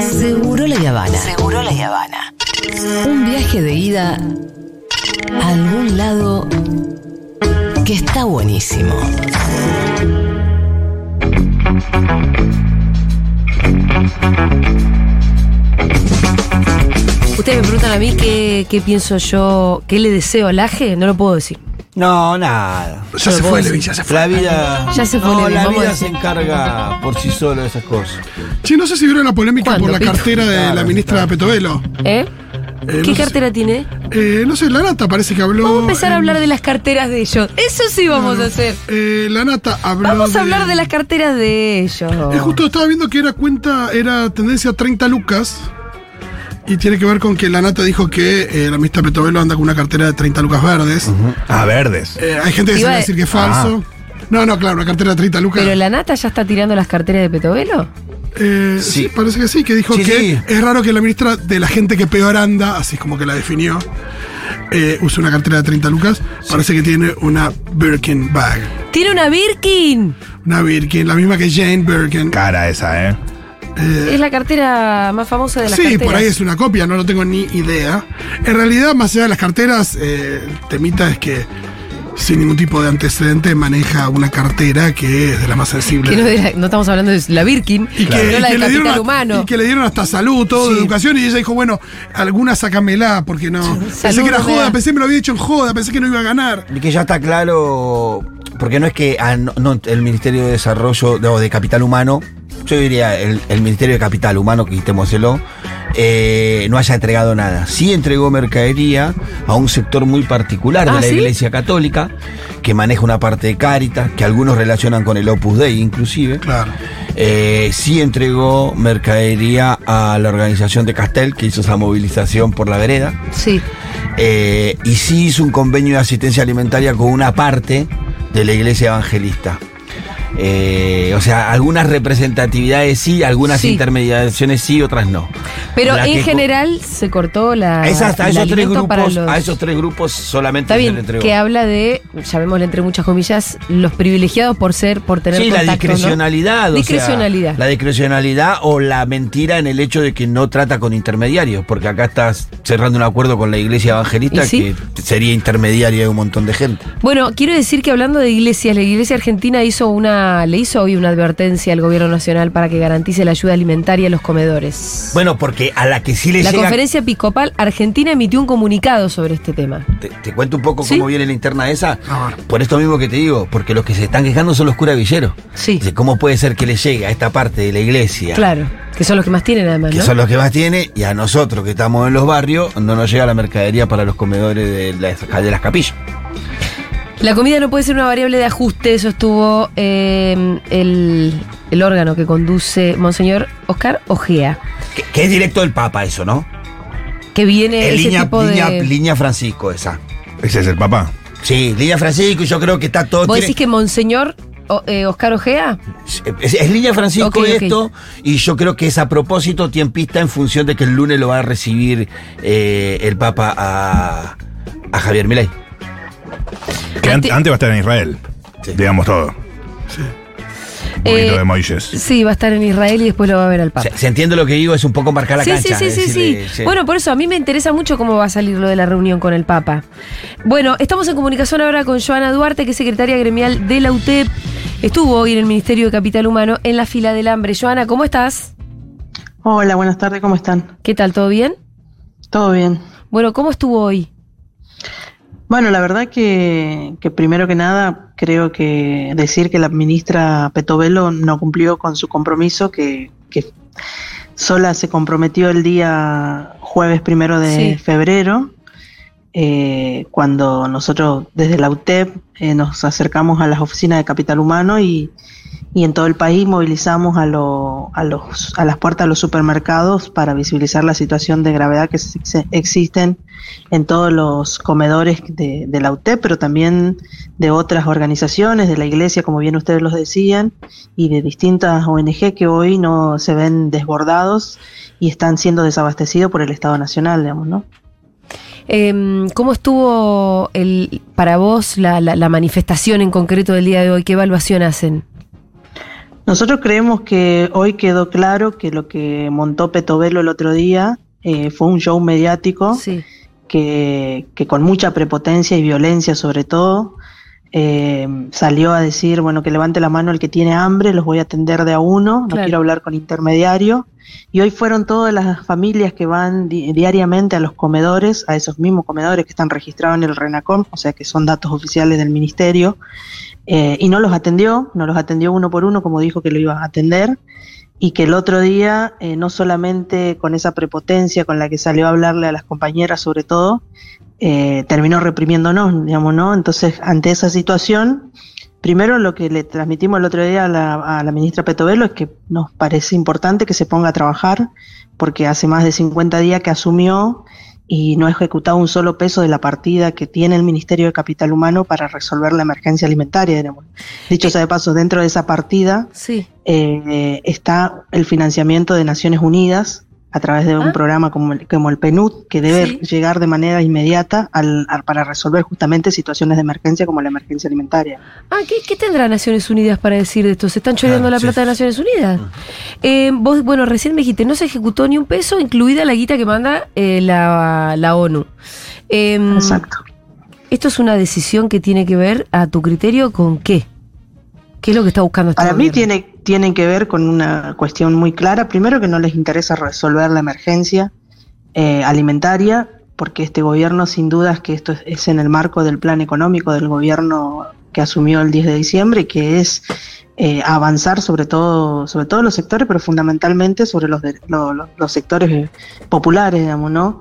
Seguro la Habana. Seguro la Habana. Un viaje de ida a algún lado que está buenísimo. Ustedes me preguntan a mí qué, qué pienso yo, qué le deseo al Aje, no lo puedo decir. No, nada. Ya se fue, Levin, ya se fue. La vida. Ya se fue, No, Levin, la vamos a vida decir. se encarga por sí sola de esas cosas. Che, no sé si vieron la polémica ¿Cuándo, por la Pito? cartera de la ministra claro. Petovelo. ¿Eh? Eh, ¿Qué no sé- cartera tiene? Eh, no sé, la nata parece que habló. Vamos a empezar a hablar de las carteras de ellos. Eso sí vamos a hacer. Eh, la nata habló. Vamos a hablar de las carteras de ellos. Eh, justo estaba viendo que era cuenta, era tendencia 30 lucas. Y tiene que ver con que la nata dijo que eh, la ministra Petovelo anda con una cartera de 30 lucas verdes. Ah, verdes. Eh, hay gente que se va a decir que es falso. No, no, claro, una cartera de 30 lucas. ¿Pero la nata ya está tirando las carteras de Petovelo? Eh, sí. Sí. parece que sí, que dijo Sí, que sí. es raro que la ministra de la gente que peor anda, así es como que la definió, eh, use una cartera de 30 lucas. Parece que tiene una Birkin bag. ¡Tiene una Birkin! Una Birkin, la misma que Jane Birkin. Cara esa, ¿eh? Eh, Es la cartera más famosa de las sí, carteras. por ahí es una copia, no lo tengo ni idea. En realidad, más allá de las carteras, eh, el temita es que sin ningún tipo de antecedente maneja una cartera que es de la más sensible. Que no, de la- no estamos hablando de la Birkin, Y que, no y la que de le dieron capital hasta, humano. y que le dieron hasta salud, todo de Sí. educación, y ella dijo, bueno, alguna sácamela, porque no. pensé que era no joda, da. pensé que me lo había dicho en joda, pensé que no iba a ganar. Y que ya está claro, porque no es que ah, no, no, el Ministerio de Desarrollo no, de Capital Humano, yo diría el, el Ministerio de Capital Humano, quitémoselo, eh, no haya entregado nada. Sí entregó mercadería a un sector muy particular de Ah, la ¿sí? Iglesia Católica, que maneja una parte de Cáritas, que algunos relacionan con el Opus Dei inclusive. Claro. Eh, sí entregó mercadería a la organización de Castel, que hizo esa movilización por la vereda. Sí. Eh, y sí hizo un convenio de asistencia alimentaria con una parte de la iglesia evangelista. Eh, o sea, algunas representatividades sí, algunas Sí. intermediaciones sí, otras no. Pero La en que- general se cortó la. A, esas- a esos tres grupos, los- a esos tres grupos solamente Está se le entregó. que habla de, llamémosle entre muchas comillas, los privilegiados por ser, por tener Sí, la contacto, ¿no? discrecionalidad. sea, Discrecionalidad. la discrecionalidad o la mentira en el hecho de que no trata con intermediarios, porque acá estás cerrando un acuerdo con la iglesia evangelista que sería intermediaria de un montón de gente. Bueno, quiero decir que hablando de iglesias, la iglesia argentina hizo una, le hizo hoy una advertencia al gobierno nacional para que garantice la ayuda alimentaria a los comedores. Bueno, porque a la que sí le la llega. conferencia episcopal argentina emitió un comunicado sobre este tema. Te, te cuento un poco ¿Sí? cómo viene la interna esa. Por esto mismo que te digo, porque los que se están quejando son los curas villeros. Sí. Dice, ¿cómo puede ser que le llegue a esta parte de la iglesia? Claro, que son los que más tienen además, Que ¿no? son los que más tiene, y a nosotros que estamos en los barrios, no nos llega la mercadería para los comedores de las, de las capillas. La comida no puede ser una variable de ajuste, eso estuvo eh, el, el órgano que conduce Monseñor Oscar Ojea, Que, que es directo del Papa eso, ¿no? que viene Es ese línea, tipo línea, de... línea Francisco esa. Ese es el papá. Sí, línea Francisco, y yo creo que está todo. ¿Vos tiene- decís que Monseñor o- eh, Oscar Ojea? Es, es línea Francisco esto, y yo creo que es a propósito tiempista en función de que el lunes lo va a recibir eh, el Papa a, a Javier Milei. Que Ante- ante- antes va a estar en Israel. Sí. Digamos todo. Un poquito Eh, de Moisés. Sí, va a estar en Israel y después lo va a ver al Papa. Se, se entiende lo que digo, es un poco marcar la Sí, cancha. sí, sí, sí, sí. Bueno, por eso a mí me interesa mucho cómo va a salir lo de la reunión con el Papa. Bueno, estamos en comunicación ahora con Joana Duarte, que es secretaria gremial de la UTEP. Estuvo hoy en el Ministerio de Capital Humano en la fila del hambre. Joana, ¿cómo estás? Hola, buenas tardes, ¿cómo están? ¿Qué tal? ¿Todo bien? ¿Todo bien? Bueno, ¿cómo estuvo hoy? Bueno, la verdad que, que primero que nada creo que decir que la ministra Petovelo no cumplió con su compromiso, que, que sola se comprometió el día jueves primero de Sí. febrero, eh, cuando nosotros desde la UTEP eh, nos acercamos a las oficinas de Capital Humano y, y en todo el país movilizamos a, lo- a, los, a las puertas de los supermercados para visibilizar la situación de gravedad que existen en todos los comedores de, de la UTEP, pero también de otras organizaciones, de la iglesia, como bien ustedes los decían, y de distintas ONG que hoy no se ven desbordados y están siendo desabastecidos por el Estado Nacional, digamos, ¿no? Em, ¿Cómo estuvo el, para vos la, la- la manifestación en concreto del día de hoy? ¿Qué evaluación hacen? Nosotros creemos que hoy quedó claro que lo que montó Petovelo el otro día eh, fue un show mediático Sí. que, que con mucha prepotencia y violencia sobre todo eh, salió a decir, bueno, que levante la mano el que tiene hambre, los voy a atender de a uno, no Claro. quiero hablar con intermediario. Y hoy fueron todas las familias que van di- diariamente a los comedores, a esos mismos comedores que están registrados en el RENACOM, o sea que son datos oficiales del ministerio, eh, y no los atendió, no los atendió uno por uno como dijo que lo iba a atender, y que el otro día, eh, no solamente con esa prepotencia con la que salió a hablarle a las compañeras sobre todo, eh, terminó reprimiéndonos, digamos, ¿no? Entonces, ante esa situación, primero lo que le transmitimos el otro día a la, a la ministra Petovelo es que nos parece importante que se ponga a trabajar, porque hace más de 50 días que asumió y no ha ejecutado un solo peso de la partida que tiene el Ministerio de Capital Humano para resolver la emergencia alimentaria. Dicho sea de paso, dentro de esa partida Sí. eh, está el financiamiento de Naciones Unidas a través de un Ah. programa como el, como el PNUD, que debe Sí. llegar de manera inmediata al- al- para resolver justamente situaciones de emergencia como la emergencia alimentaria. Ah, ¿qué, qué tendrá Naciones Unidas para decir de esto? ¿Se están choreando Claro, la sí. plata de Naciones Unidas? Eh, vos, bueno, recién me dijiste, no se ejecutó ni un peso, incluida la guita que manda eh, la, la ONU. Eh, Exacto. ¿Esto es una decisión que tiene que ver, a tu criterio, con qué? ¿Qué es lo que está buscando este Para mí gobierno? tiene, tiene que ver con una cuestión muy clara. Primero que no les interesa resolver la emergencia eh, alimentaria, porque este gobierno sin dudas que esto es, es en el marco del plan económico del gobierno que asumió el 10 de diciembre, que es eh, avanzar sobre todo, sobre todos los sectores, pero fundamentalmente sobre los, de- lo- lo- los sectores populares, digamos, ¿no?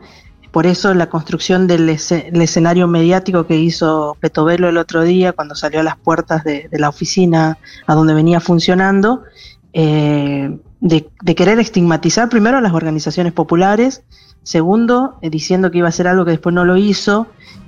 Por eso la construcción del escenario mediático que hizo Petovelo el otro día cuando salió a las puertas de, la oficina a donde venía funcionando, eh, de, de querer estigmatizar primero a las organizaciones populares, segundo, eh, diciendo que iba a hacer algo que después no lo hizo,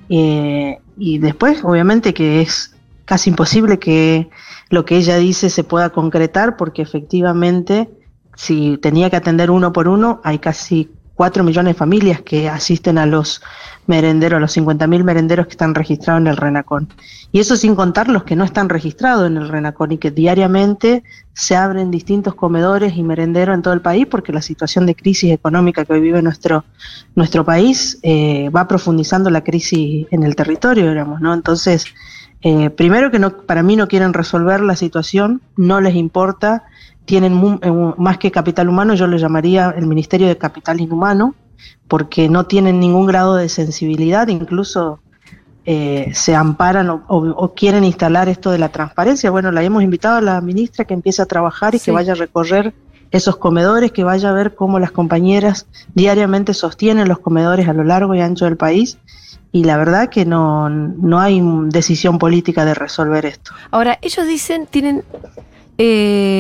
eh, y después, obviamente, que es casi imposible que lo que ella dice se pueda concretar, porque efectivamente, si tenía que atender uno por uno, hay casi 4 millones de familias que asisten a los merenderos, a los 50.000 merenderos que están registrados en el RENACON. Y eso sin contar los que no están registrados en el RENACON y que diariamente se abren distintos comedores y merenderos en todo el país porque la situación de crisis económica que hoy vive nuestro, nuestro país eh, va profundizando la crisis en el territorio, digamos, ¿no? Entonces, eh, primero que no, para mí no quieren resolver la situación, no les importa, tienen eh, más que capital humano, yo lo llamaría el Ministerio de Capital Inhumano, porque no tienen ningún grado de sensibilidad, incluso eh, se amparan o, o- o quieren instalar esto de la transparencia. Bueno, la hemos invitado a la ministra que empiece a trabajar y Sí. que vaya a recorrer esos comedores, que vaya a ver cómo las compañeras diariamente sostienen los comedores a lo largo y ancho del país. Y la verdad que no, no hay decisión política de resolver esto. Ahora, ellos dicen, tienen eh,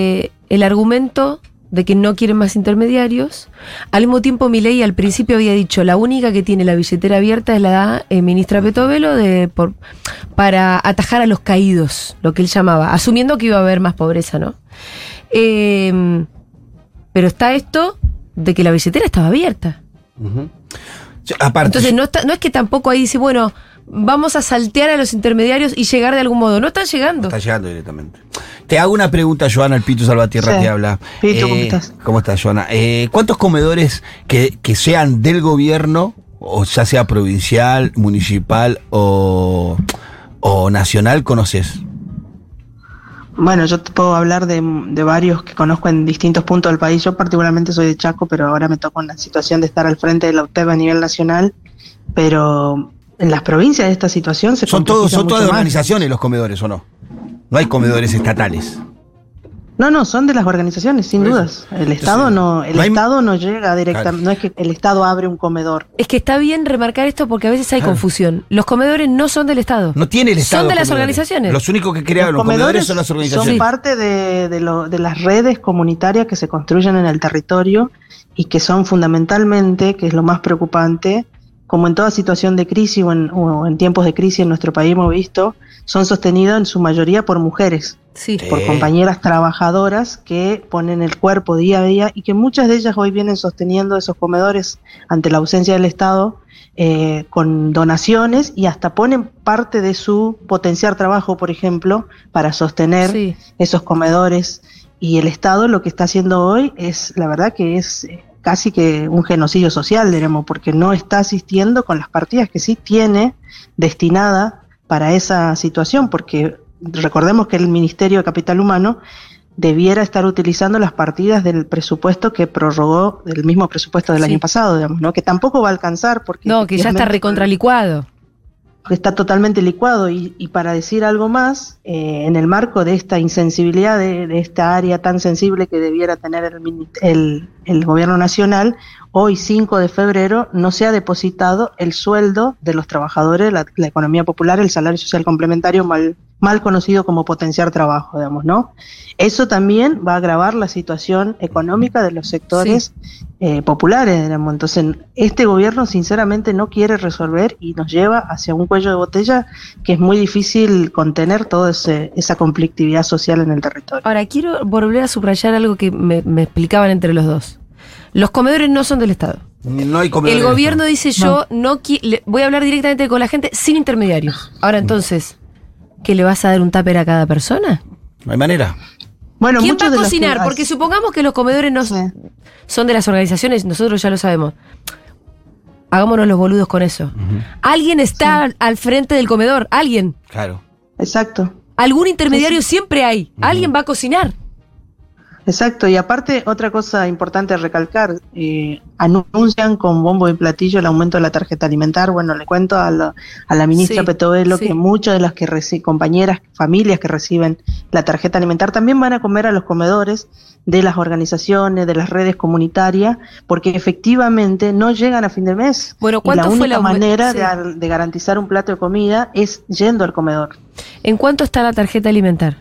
el argumento de que no quieren más intermediarios. Al mismo tiempo, Milei al principio había dicho, la única que tiene la billetera abierta es la eh, ministra Petovelo de, por, para atajar a los caídos, lo que él llamaba, asumiendo que iba a haber más pobreza, ¿no? Eh, pero está esto de que la billetera estaba abierta. Yo- Aparte, Entonces no, está- no es que tampoco ahí dice, bueno, vamos a saltear a los intermediarios y llegar de algún modo. No están llegando. Está llegando directamente. Te hago una pregunta, Joana, el Pito Salvatierra Sí. te habla. Pito, ¿cómo estás? ¿Cómo estás, Joana? Eh, ¿Cuántos comedores que, que sean del gobierno, o ya sea provincial, municipal o, o nacional, conoces? Bueno, yo te puedo hablar de, de varios que conozco en distintos puntos del país. Yo particularmente soy de Chaco, pero ahora me toca una situación de estar al frente de la UTEP a nivel nacional. Pero en las provincias esta situación se Son todos, son todas de organizaciones los comedores, ¿o no? No hay comedores estatales. No, no, son de las organizaciones, sin dudas. El Estado no, el no hay- Estado no llega directamente, Claro. no es que el Estado abre un comedor. Es que está bien remarcar esto porque a veces hay Claro. confusión. Los comedores no son del Estado. No tiene el Estado. Son de las organizaciones. Los únicos que crearon los, comedores son las organizaciones. son parte de, de lo- de las redes comunitarias que se construyen en el territorio y que son fundamentalmente, que es lo más preocupante, como en toda situación de crisis o en, o en tiempos de crisis en nuestro país hemos visto, son sostenidos en su mayoría por mujeres, Sí. Por compañeras trabajadoras que ponen el cuerpo día a día y que muchas de ellas hoy vienen sosteniendo esos comedores ante la ausencia del Estado eh, con donaciones y hasta ponen parte de su potenciar trabajo, por ejemplo, para sostener Sí. esos comedores y el Estado lo que está haciendo hoy es, la verdad que es eh, casi que un genocidio social, diremos, porque no está asistiendo con las partidas que sí tiene destinada para esa situación, porque recordemos que el Ministerio de Capital Humano debiera estar utilizando las partidas del presupuesto que prorrogó, del mismo presupuesto del Sí. año pasado, digamos, ¿no? Que tampoco va a alcanzar porque... No, que ya está recontralicuado. está totalmente licuado. Y, y para decir algo más, eh, en el marco de esta insensibilidad de, de esta área tan sensible que debiera tener el, el- el gobierno nacional, hoy 5 de febrero no se ha depositado el sueldo de los trabajadores, la, la economía popular, el salario social complementario mal, mal conocido como potenciar trabajo, digamos, ¿no? Eso también va a agravar la situación económica de los sectores eh, populares, digamos. Entonces, este gobierno sinceramente no quiere resolver y nos lleva hacia un cuello de botella que es muy difícil contener toda esa conflictividad social en el territorio. Ahora, quiero volver a subrayar algo que me, me explicaban entre los dos. Los comedores no son del Estado. No hay comedores El gobierno dice yo no le- voy a hablar directamente con la gente sin intermediarios. Ahora entonces, ¿qué le vas a dar un tupper a cada persona? No hay manera. Bueno, ¿Quién muchos va a que- cocinar? Porque supongamos que los comedores no Sí. son de las organizaciones, nosotros ya lo sabemos. Hagámonos los boludos con eso. Alguien está al- al frente del comedor, alguien. Claro. Exacto. Algún intermediario siempre hay. Alguien va a cocinar. Exacto, y aparte otra cosa importante a recalcar, eh, anuncian con bombo y platillo el aumento de la tarjeta alimentar. Bueno, le cuento a la, a la ministra Sí, Petovelo sí. que muchas de las que reci- compañeras, familias que reciben la tarjeta alimentar también van a comer a los comedores de las organizaciones, de las redes comunitarias, porque efectivamente no llegan a fin de mes. Bueno, y ¿cuánto la fue única la aume- manera sí. de, de garantizar un plato de comida es yendo al comedor. ¿En cuánto está la tarjeta alimentar?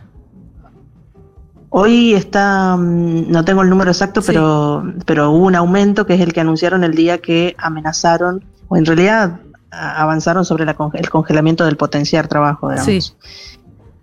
Hoy está, mm, no tengo el número exacto, Sí. pero, pero hubo un aumento que es el que anunciaron el día que amenazaron, o en realidad avanzaron sobre la conge- el congelamiento del potenciar trabajo, digamos. Sí.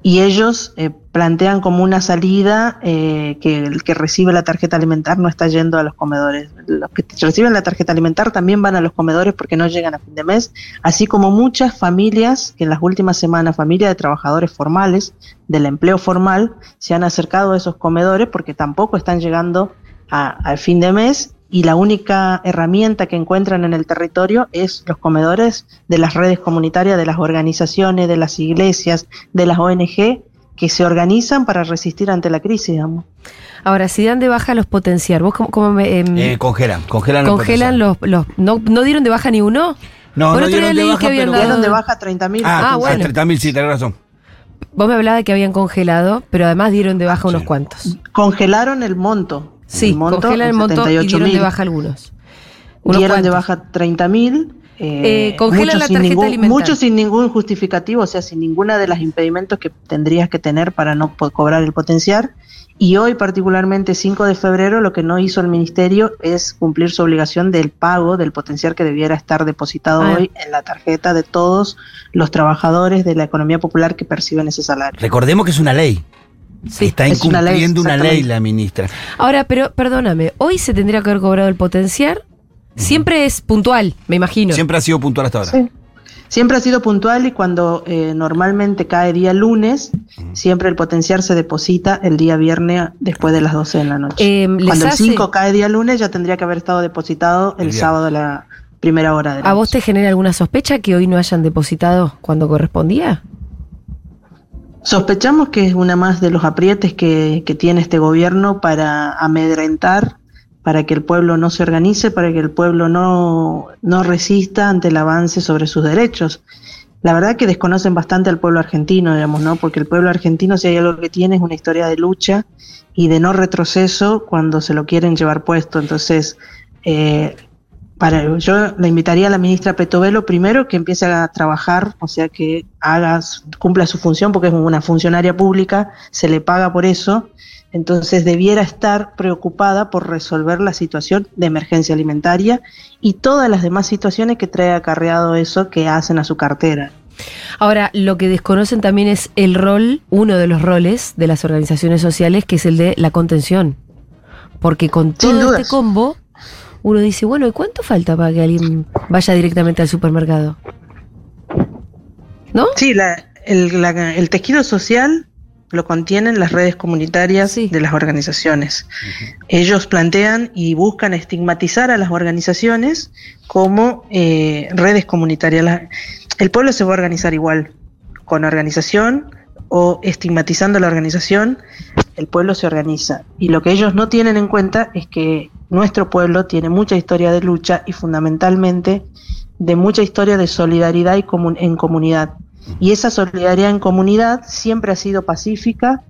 Y ellos eh, plantean como una salida eh, que el que recibe la tarjeta alimentar no está yendo a los comedores. Los que reciben la tarjeta alimentar también van a los comedores porque no llegan a fin de mes, así como muchas familias que en las últimas semanas, familias de trabajadores formales, del empleo formal, se han acercado a esos comedores porque tampoco están llegando al fin de mes y la única herramienta que encuentran en el territorio es los comedores de las redes comunitarias, de las organizaciones, de las iglesias, de las ONG que se organizan para resistir ante la crisis, digamos. Ahora, si dan de baja los potenciar, ¿vos cómo, cómo me, em, Eh, congelan, congelan el congelan los, los no, no dieron de baja ni uno? No, Por no dieron de leí baja, que habían pero- dado- Dieron de baja 30.000. Ah, Ah, bueno. 30.000, sí, tenés razón. Vos me hablabas de que habían congelado, pero además dieron de baja unos Sí. cuantos. Congelaron el monto. Sí, el monto congelan el monto y 78.000. dieron de baja algunos. Unos dieron de baja 30.000. Eh, Eh, congelan muchos la sin tarjeta ningún, alimentar. Muchos sin ningún justificativo, o sea, sin ninguna de las impedimentos que tendrías que tener para no cobrar el potenciar. Y hoy, particularmente 5 de febrero, lo que no hizo el ministerio es cumplir su obligación del pago del potenciar que debiera estar depositado Ah. hoy en la tarjeta de todos los trabajadores de la economía popular que perciben ese salario. Recordemos que es una ley. Sí. Está es una ley, incumpliendo una ley, la ministra. Ahora, pero perdóname, hoy se tendría que haber cobrado el potenciar. Siempre es puntual, me imagino. Siempre ha sido puntual hasta ahora. Sí. Siempre ha sido puntual y cuando eh, normalmente cae día lunes, siempre el potenciar se deposita el día viernes después de las 12 de la noche. Eh, ¿les cuando el hace- 5 cae día lunes ya tendría que haber estado depositado el, sábado a la primera hora de la ¿A vos te genera alguna sospecha que hoy no hayan depositado cuando correspondía? Sospechamos que es una más de los aprietes que, que tiene este gobierno para amedrentar, para que el pueblo no se organice, para que el pueblo no, no resista ante el avance sobre sus derechos. La verdad que desconocen bastante al pueblo argentino, digamos, ¿no? Porque el pueblo argentino, si hay algo que tiene, es una historia de lucha y de no retroceso cuando se lo quieren llevar puesto. Entonces, eh, para, yo le invitaría a la ministra Petovelo primero que empiece a trabajar, o sea, que haga, cumpla su función, porque es una funcionaria pública, se le paga por eso, entonces debiera estar preocupada por resolver la situación de emergencia alimentaria y todas las demás situaciones que trae acarreado eso que hacen a su cartera. Ahora, lo que desconocen también es el rol, uno de los roles de las organizaciones sociales, que es el de la contención. Porque con todo este combo, uno dice, bueno, ¿y cuánto falta para que alguien vaya directamente al supermercado? ¿No? Sí, la- el, la- el tejido social lo contienen las redes comunitarias Sí. de las organizaciones. Ellos plantean y buscan estigmatizar a las organizaciones como eh, redes comunitarias. La- el pueblo se va a organizar igual, con organización o estigmatizando la organización, el pueblo se organiza. Y lo que ellos no tienen en cuenta es que nuestro pueblo tiene mucha historia de lucha y fundamentalmente de mucha historia de solidaridad y comun- en comunidad. Y esa solidaridad en comunidad siempre ha sido pacífica,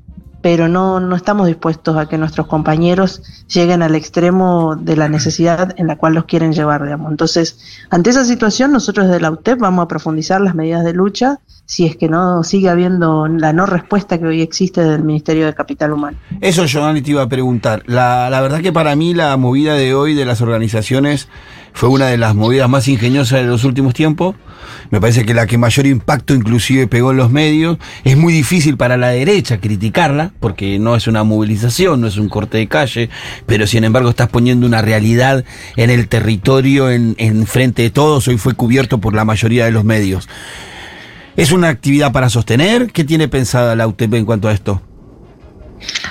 pero no, no estamos dispuestos a que nuestros compañeros lleguen al extremo de la necesidad en la cual los quieren llevar, digamos. Entonces, ante esa situación, nosotros desde la UTEP vamos a profundizar las medidas de lucha si es que no sigue habiendo la no respuesta que hoy existe del Ministerio de Capital Humano. Eso, Giovanni, te iba a preguntar. La, la verdad que para mí la movida de hoy de las organizaciones fue una de las movidas más ingeniosas de los últimos tiempos. Me parece que la que mayor impacto inclusive pegó en los medios. Es muy difícil para la derecha criticarla, porque no es una movilización, no es un corte de calle, pero sin embargo estás poniendo una realidad en el territorio, en, en frente de todos. Hoy fue cubierto por la mayoría de los medios. ¿Es una actividad para sostener? ¿Qué tiene pensada la UTP en cuanto a esto?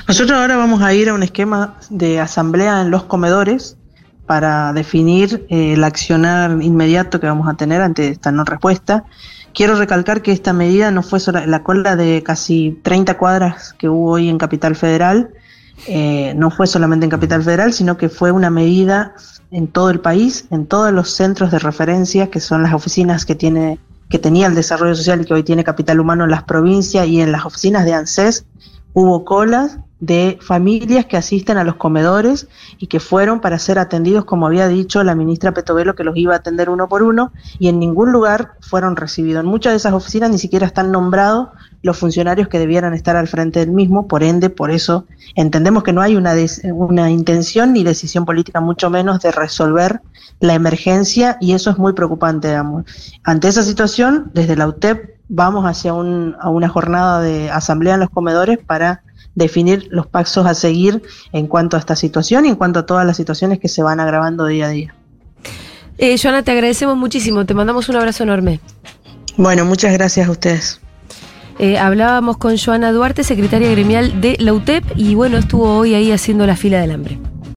Nosotros ahora vamos a ir a un esquema de asamblea en los comedores para definir eh, el accionar inmediato que vamos a tener ante esta no respuesta. Quiero recalcar que esta medida no fue solo la cola de casi 30 cuadras que hubo hoy en Capital Federal, eh, no fue solamente en Capital Federal, sino que fue una medida en todo el país, en todos los centros de referencia, que son las oficinas que tiene que tenía el desarrollo social y que hoy tiene Capital Humano en las provincias y en las oficinas de ANSES, hubo colas de familias que asisten a los comedores y que fueron para ser atendidos, como había dicho la ministra Petovelo, que los iba a atender uno por uno, y en ningún lugar fueron recibidos. En muchas de esas oficinas ni siquiera están nombrados los funcionarios que debieran estar al frente del mismo, por ende, por eso entendemos que no hay una, una intención ni decisión política, mucho menos de resolver la emergencia, y eso es muy preocupante, digamos. Ante esa situación, desde la UTEP vamos hacia un, a una jornada de asamblea en los comedores para definir los pasos a seguir en cuanto a esta situación y en cuanto a todas las situaciones que se van agravando día a día. Eh, Joana, te agradecemos muchísimo. Te mandamos un abrazo enorme. Bueno, muchas gracias a ustedes. Eh, hablábamos con Joana Duarte, secretaria gremial de la UTEP, y bueno, estuvo hoy ahí haciendo la fila del hambre.